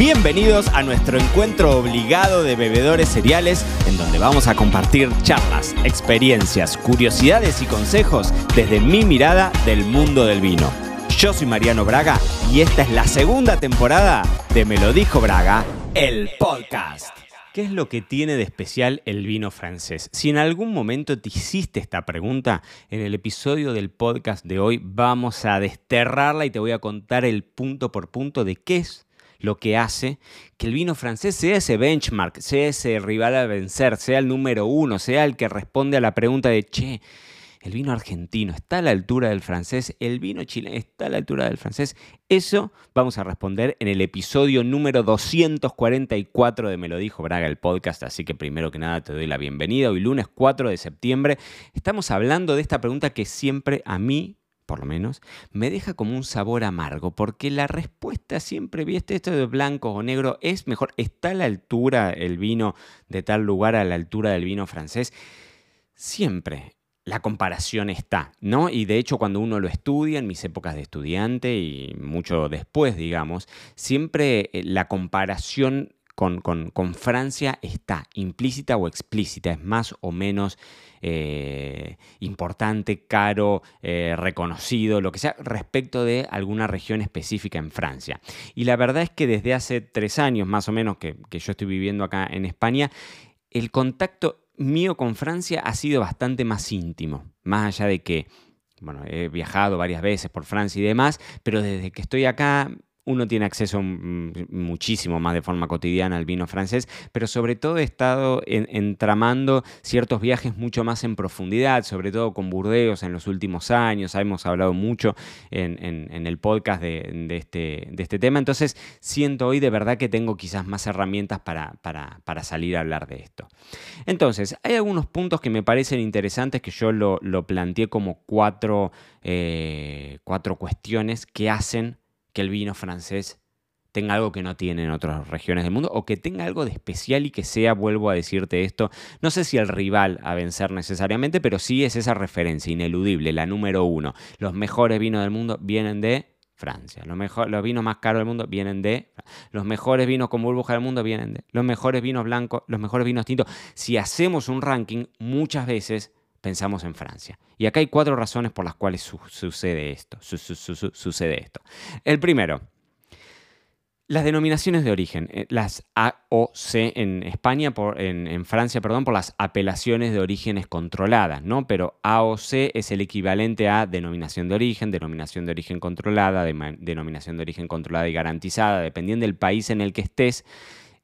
Bienvenidos a nuestro encuentro obligado de bebedores cereales, en donde vamos a compartir charlas, experiencias, curiosidades y consejos desde mi mirada del mundo del vino. Yo soy Mariano Braga y esta es la segunda temporada de Me lo dijo Braga, el podcast. ¿Qué es lo que tiene de especial el vino francés? Si en algún momento te hiciste esta pregunta, en el episodio del podcast de hoy vamos a desterrarla y te voy a contar el punto por punto de qué es lo que hace que el vino francés sea ese benchmark, sea ese rival a vencer, sea el número uno, sea el que responde a la pregunta de, che, el vino argentino está a la altura del francés, el vino chileno está a la altura del francés. Eso vamos a responder en el episodio número 244 de Me lo dijo Braga, el podcast. Así que primero que nada te doy la bienvenida. Hoy lunes 4 de septiembre estamos hablando de esta pregunta que siempre a mí por lo menos, me deja como un sabor amargo, porque la respuesta siempre, viste, esto de blanco o negro, es mejor, está a la altura el vino de tal lugar, a la altura del vino francés. Siempre la comparación está, ¿no? Y de hecho cuando uno lo estudia, en mis épocas de estudiante y mucho después, digamos, siempre eh, la comparación con, Francia está implícita o explícita, es más o menos eh, importante, caro, eh, reconocido, lo que sea, respecto de alguna región específica en Francia. Y la verdad es que desde hace tres años más o menos que, que yo estoy viviendo acá en España, el contacto mío con Francia ha sido bastante más íntimo, más allá de que, bueno, he viajado varias veces por Francia y demás, pero desde que estoy acá uno tiene acceso muchísimo más de forma cotidiana al vino francés, pero sobre todo he estado entramando ciertos viajes mucho más en profundidad, sobre todo con Burdeos en los últimos años. Hemos hablado mucho en, el podcast de, este, de, este, tema, entonces siento hoy de verdad que tengo quizás más herramientas para, salir a hablar de esto. Entonces, hay algunos puntos que me parecen interesantes que yo lo, planteé como eh, cuatro cuestiones que hacen que el vino francés tenga algo que no tiene en otras regiones del mundo o que tenga algo de especial y que sea, vuelvo a decirte esto, no sé si el rival a vencer necesariamente, pero sí es esa referencia ineludible, la número uno. Los mejores vinos del mundo vienen de Francia. Los, los vinos más caros del mundo vienen de. Los mejores vinos con burbuja del mundo vienen de. Los mejores vinos blancos, los mejores vinos tintos. Si hacemos un ranking, muchas veces pensamos en Francia. Y acá hay cuatro razones por las cuales sucede esto. sucede esto. El primero, las denominaciones de origen, eh, las AOC en España, por, en, Francia, perdón, por las apelaciones de orígenes controladas, ¿no? Pero AOC es el equivalente a denominación de origen, denominación de origen controlada, denominación de origen controlada y garantizada, dependiendo del país en el que estés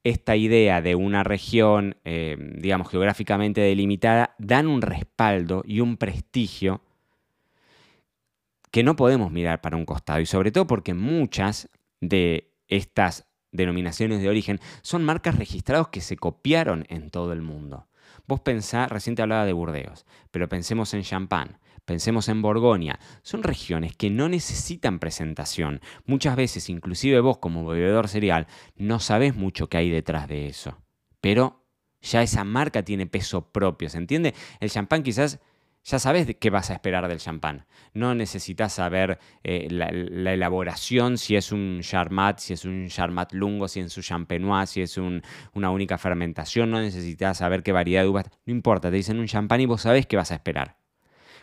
esta idea de una región, eh, digamos, geográficamente delimitada, dan un respaldo y un prestigio que no podemos mirar para un costado. Y sobre todo porque muchas de estas denominaciones de origen son marcas registradas que se copiaron en todo el mundo. Vos pensá, recién hablaba de Burdeos, pero pensemos en Champagne, Pensemos en Borgoña. Son regiones que no necesitan presentación. Muchas veces, inclusive vos como bebedor cereal, no sabés mucho qué hay detrás de eso. Pero ya esa marca tiene peso propio, ¿se entiende? El champán quizás ya sabes qué vas a esperar del champán. No necesitas saber eh, la, elaboración, si es un charmat, si es un charmat lungo, si es un champenois, si es una única fermentación. No necesitas saber qué variedad de uvas. No importa, te dicen un champán y vos sabés qué vas a esperar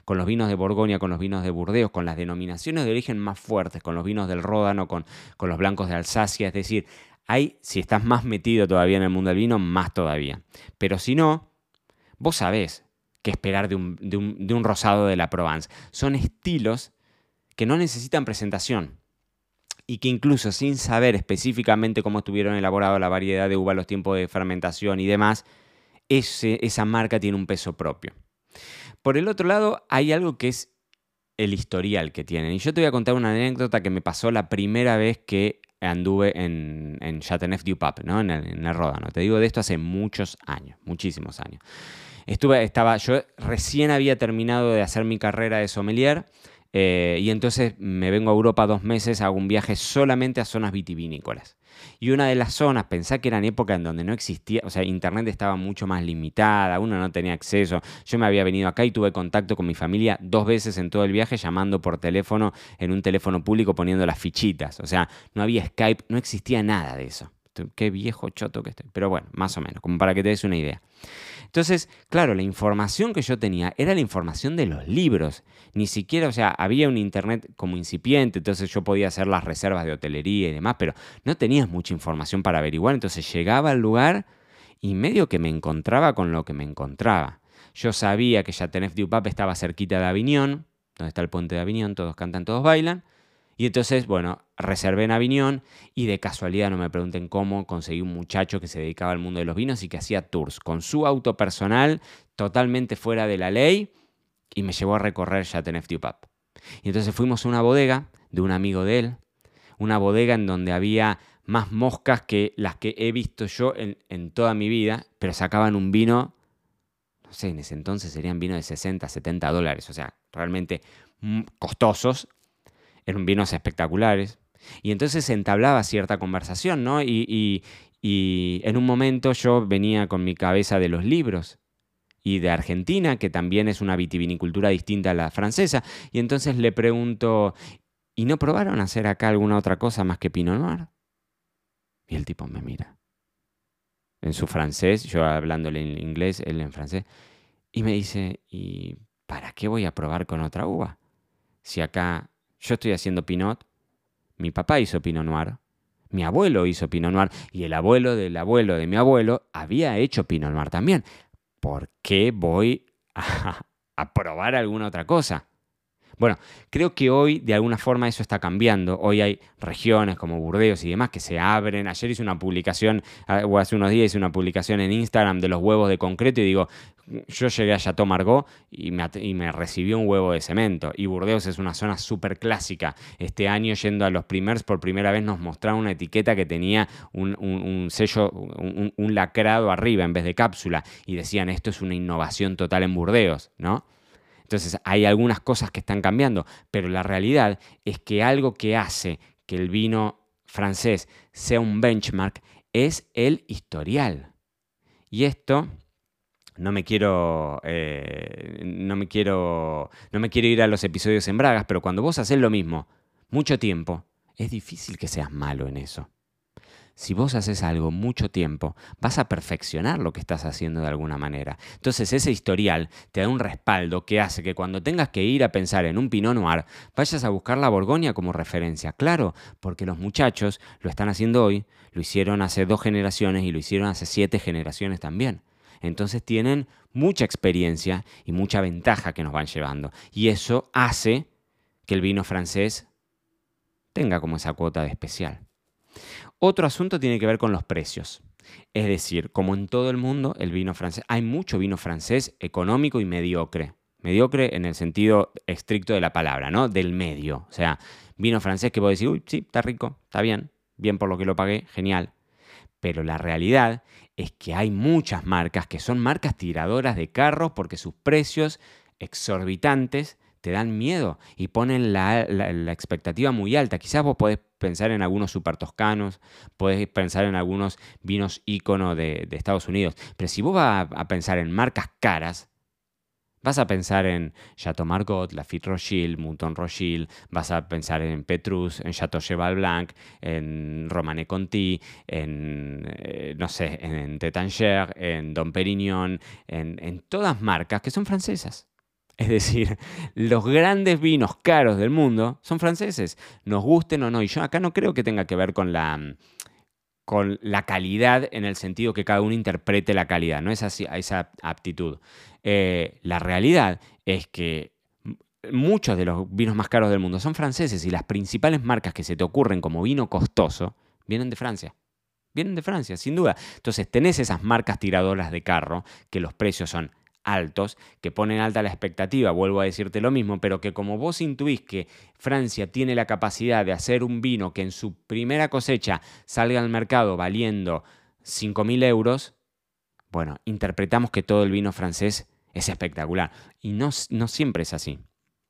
con los vinos de Borgoña, con los vinos de Burdeos, con las denominaciones de origen más fuertes, con los vinos del Ródano, con, con los blancos de Alsacia, es decir, hay, si estás más metido todavía en el mundo del vino, más todavía. Pero si no, vos sabés qué esperar de un, de un, de un rosado de la Provence. Son estilos que no necesitan presentación y que incluso sin saber específicamente cómo estuvieron elaborados la variedad de uva, los tiempos de fermentación y demás, ese, esa marca tiene un peso propio. Por el otro lado, hay algo que es el historial que tienen. Y yo te voy a contar una anécdota que me pasó la primera vez que anduve en, en Chateauneuf-du-Pape, ¿no? en, el, en el Ródano. Te digo de esto hace muchos años, muchísimos años. Estuve, estaba, yo recién había terminado de hacer mi carrera de sommelier eh, y entonces me vengo a Europa dos meses, hago un viaje solamente a zonas vitivinícolas. Y una de las zonas, pensá que eran épocas en donde no existía, o sea, internet estaba mucho más limitada, uno no tenía acceso. Yo me había venido acá y tuve contacto con mi familia dos veces en todo el viaje, llamando por teléfono, en un teléfono público, poniendo las fichitas. O sea, no había Skype, no existía nada de eso. Qué viejo choto que estoy. Pero bueno, más o menos, como para que te des una idea. Entonces, claro, la información que yo tenía era la información de los libros. Ni siquiera, o sea, había un internet como incipiente, entonces yo podía hacer las reservas de hotelería y demás, pero no tenías mucha información para averiguar. Entonces llegaba al lugar y medio que me encontraba con lo que me encontraba. Yo sabía que Chateauneuf du Pape estaba cerquita de Avignon, donde está el puente de Avignon, todos cantan, todos bailan. Y entonces, bueno, reservé en Avignon y de casualidad, no me pregunten cómo, conseguí un muchacho que se dedicaba al mundo de los vinos y que hacía tours con su auto personal totalmente fuera de la ley y me llevó a recorrer Pape. Y entonces fuimos a una bodega de un amigo de él, una bodega en donde había más moscas que las que he visto yo en, en toda mi vida, pero sacaban un vino, no sé, en ese entonces serían vinos de 60, 70 dólares, o sea, realmente costosos, eran vinos espectaculares. Y entonces entablaba cierta conversación, ¿no? Y, y en un momento yo venía con mi cabeza de los libros y de Argentina, que también es una vitivinicultura distinta a la francesa. Y entonces le pregunto, ¿y no probaron hacer acá alguna otra cosa más que Pinot Noir? Y el tipo me mira. En su francés, yo hablándole en inglés, él en francés. Y me dice, ¿y para qué voy a probar con otra uva? Si acá yo estoy haciendo Pinot, mi papá hizo Pinot Noir, mi abuelo hizo Pinot Noir y el abuelo del abuelo de mi abuelo había hecho Pinot Noir también. ¿Por qué voy a, a probar alguna otra cosa? Bueno, creo que hoy de alguna forma eso está cambiando. Hoy hay regiones como Burdeos y demás que se abren. Ayer hice una publicación, ah, o hace unos días hice una publicación en Instagram de los huevos de concreto y digo, yo llegué a Chateau Margaux y me, y me recibió un huevo de cemento. Y Burdeos es una zona súper clásica. Este año, yendo a los primers, por primera vez nos mostraron una etiqueta que tenía un, sello, un, un lacrado arriba en vez de cápsula. Y decían, esto es una innovación total en Burdeos, ¿no? Entonces hay algunas cosas que están cambiando, pero la realidad es que algo que hace que el vino francés sea un benchmark es el historial. Y esto no me quiero eh, no me quiero no me quiero ir a los episodios en bragas, pero cuando vos haces lo mismo mucho tiempo, es difícil que seas malo en eso si vos haces algo mucho tiempo, vas a perfeccionar lo que estás haciendo de alguna manera. Entonces ese historial te da un respaldo que hace que cuando tengas que ir a pensar en un Pinot Noir, vayas a buscar la Borgoña como referencia. Claro, porque los muchachos lo están haciendo hoy, lo hicieron hace dos generaciones y lo hicieron hace siete generaciones también. Entonces tienen mucha experiencia y mucha ventaja que nos van llevando. Y eso hace que el vino francés tenga como esa cuota de especial. Otro asunto tiene que ver con los precios. Es decir, como en todo el mundo, el vino francés, hay mucho vino francés económico y mediocre. Mediocre en el sentido estricto de la palabra, ¿no? Del medio. O sea, vino francés que puedo decir, uy, sí, está rico, está bien, bien por lo que lo pagué, genial. Pero la realidad es que hay muchas marcas que son marcas tiradoras de carros porque sus precios exorbitantes te dan miedo y ponen la, expectativa muy alta. Quizás vos podés pensar en algunos super toscanos, podés pensar en algunos vinos ícono de, Estados Unidos, pero si vos vas a, pensar en marcas caras, Vas a pensar en Chateau Margaux, Lafitte Rothschild, Mouton Rothschild, vas a pensar en Petrus, en Chateau Cheval Blanc, en Romane Conti, en, eh, no sé, en Tétanger, en Dom Perignon, en, en todas marcas que son francesas. Es decir, los grandes vinos caros del mundo son franceses, nos gusten o no. Y yo acá no creo que tenga que ver con la, con la calidad en el sentido que cada uno interprete la calidad, no es así, esa aptitud. Eh, la realidad es que muchos de los vinos más caros del mundo son franceses y las principales marcas que se te ocurren como vino costoso vienen de Francia. Vienen de Francia, sin duda. Entonces tenés esas marcas tiradoras de carro que los precios son altos, que ponen alta la expectativa, vuelvo a decirte lo mismo, pero que como vos intuís que Francia tiene la capacidad de hacer un vino que en su primera cosecha salga al mercado valiendo 5.000 euros, bueno, interpretamos que todo el vino francés es espectacular. Y no, no siempre es así.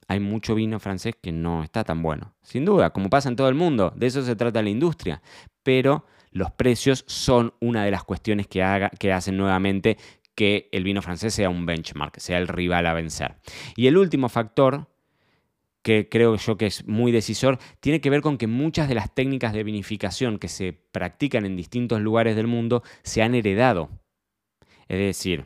Hay mucho vino francés que no está tan bueno. Sin duda, como pasa en todo el mundo, de eso se trata la industria. Pero los precios son una de las cuestiones que, haga, que hacen nuevamente que el vino francés sea un benchmark, sea el rival a vencer. Y el último factor que creo yo que es muy decisor, tiene que ver con que muchas de las técnicas de vinificación que se practican en distintos lugares del mundo se han heredado. Es decir,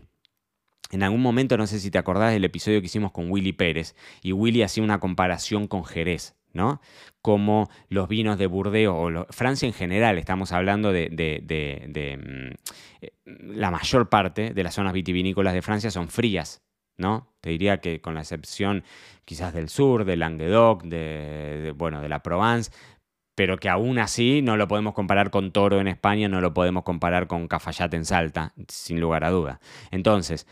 en algún momento, no sé si te acordás del episodio que hicimos con Willy Pérez, y Willy hacía una comparación con Jerez, ¿no? Como los vinos de Burdeos, o Francia en general, estamos hablando de, mm, eh, la mayor parte de las zonas vitivinícolas de Francia son frías, ¿no? Te diría que con la excepción quizás del sur, del Languedoc, de, bueno, de la Provence, pero que aún así no lo podemos comparar con Toro en España, no lo podemos comparar con Cafayate en Salta, sin lugar a duda. Entonces,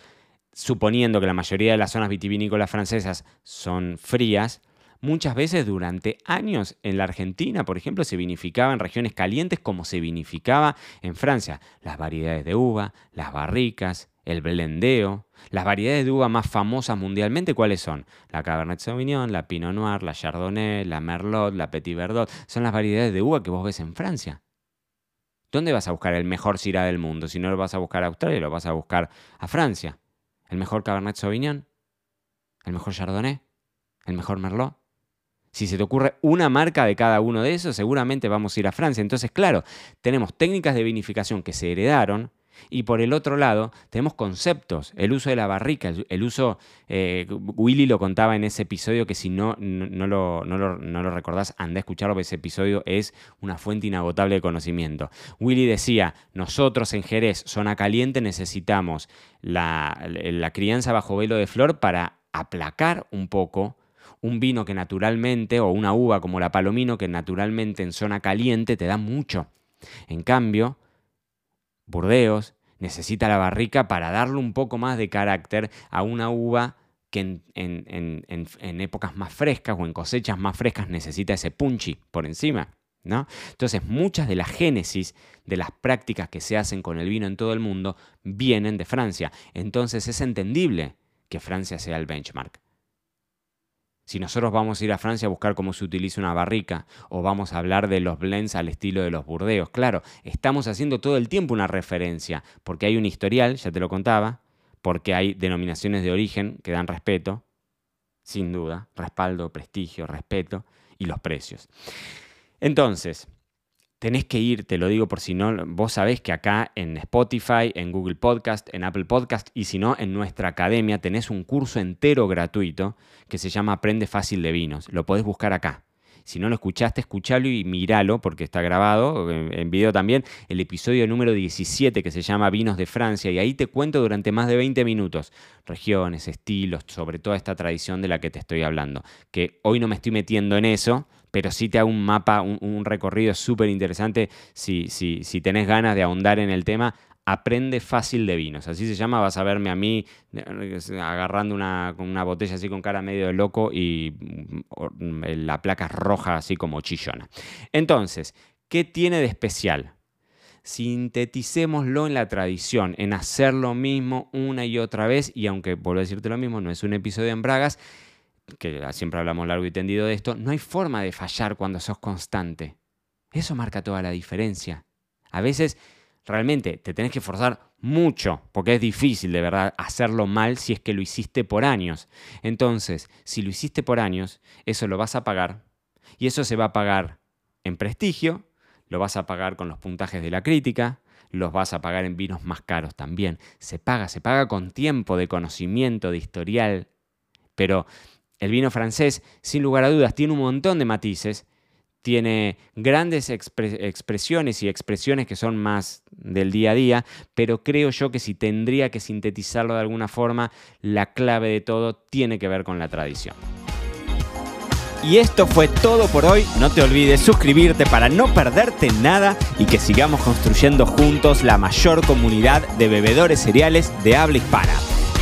suponiendo que la mayoría de las zonas vitivinícolas francesas son frías, muchas veces durante años en la Argentina, por ejemplo, se vinificaba en regiones calientes como se vinificaba en Francia. Las variedades de uva, las barricas, el blendeo. Las variedades de uva más famosas mundialmente, ¿cuáles son? La Cabernet Sauvignon, la Pinot Noir, la Chardonnay, la Merlot, la Petit Verdot. Son las variedades de uva que vos ves en Francia. ¿Dónde vas a buscar el mejor Syrah del mundo? Si no lo vas a buscar a Australia, lo vas a buscar a Francia el mejor Cabernet Sauvignon, el mejor Chardonnay, el mejor Merlot. Si se te ocurre una marca de cada uno de esos, seguramente vamos a ir a Francia. Entonces, claro, tenemos técnicas de vinificación que se heredaron, y por el otro lado, tenemos conceptos, el uso de la barrica, el, uso, eh, Willy lo contaba en ese episodio que si no, no, lo, no, lo, recordás, anda a escucharlo, ese episodio es una fuente inagotable de conocimiento. Willy decía, nosotros en Jerez, zona caliente, necesitamos la, la crianza bajo velo de flor para aplacar un poco un vino que naturalmente, o una uva como la palomino, que naturalmente en zona caliente te da mucho. En cambio, Burdeos necesita la barrica para darle un poco más de carácter a una uva que en, épocas más frescas o en cosechas más frescas necesita ese punchi por encima. ¿no? Entonces, muchas de las génesis de las prácticas que se hacen con el vino en todo el mundo vienen de Francia. Entonces, es entendible que Francia sea el benchmark. Si nosotros vamos a ir a Francia a buscar cómo se utiliza una barrica o vamos a hablar de los blends al estilo de los burdeos, claro, estamos haciendo todo el tiempo una referencia, porque hay un historial, ya te lo contaba, porque hay denominaciones de origen que dan respeto, sin duda, respaldo, prestigio, respeto y los precios. Entonces, tenés que ir, te lo digo por si no, vos sabés que acá en Spotify, en Google Podcast, en Apple Podcast y si no, en nuestra academia tenés un curso entero gratuito que se llama Aprende Fácil de Vinos. Lo podés buscar acá. Si no lo escuchaste, escúchalo y míralo porque está grabado en video también el episodio número 17 que se llama Vinos de Francia y ahí te cuento durante más de 20 minutos regiones, estilos, sobre toda esta tradición de la que te estoy hablando. Que hoy no me estoy metiendo en eso, pero sí te hago un mapa, un, recorrido súper interesante si, si, tenés ganas de ahondar en el tema. Aprende fácil de vinos, así se llama, vas a verme a mí eh, agarrando una, una botella así con cara medio de loco y mm, la placa roja así como chillona. Entonces, ¿qué tiene de especial? sinteticémoslo en la tradición, en hacer lo mismo una y otra vez, y aunque vuelvo a decirte lo mismo, no es un episodio en Bragas, que siempre hablamos largo y tendido de esto, no hay forma de fallar cuando sos constante. Eso marca toda la diferencia. A veces realmente te tenés que forzar mucho, porque es difícil de verdad hacerlo mal si es que lo hiciste por años. Entonces, si lo hiciste por años, eso lo vas a pagar. Y eso se va a pagar en prestigio, lo vas a pagar con los puntajes de la crítica, los vas a pagar en vinos más caros también. Se paga, se paga con tiempo de conocimiento, de historial. Pero el vino francés, sin lugar a dudas, tiene un montón de matices, tiene grandes expresiones y expresiones que son más del día a día, pero creo yo que si tendría que sintetizarlo de alguna forma, la clave de todo tiene que ver con la tradición. Y esto fue todo por hoy. No te olvides suscribirte para no perderte nada y que sigamos construyendo juntos la mayor comunidad de bebedores cereales de habla hispana.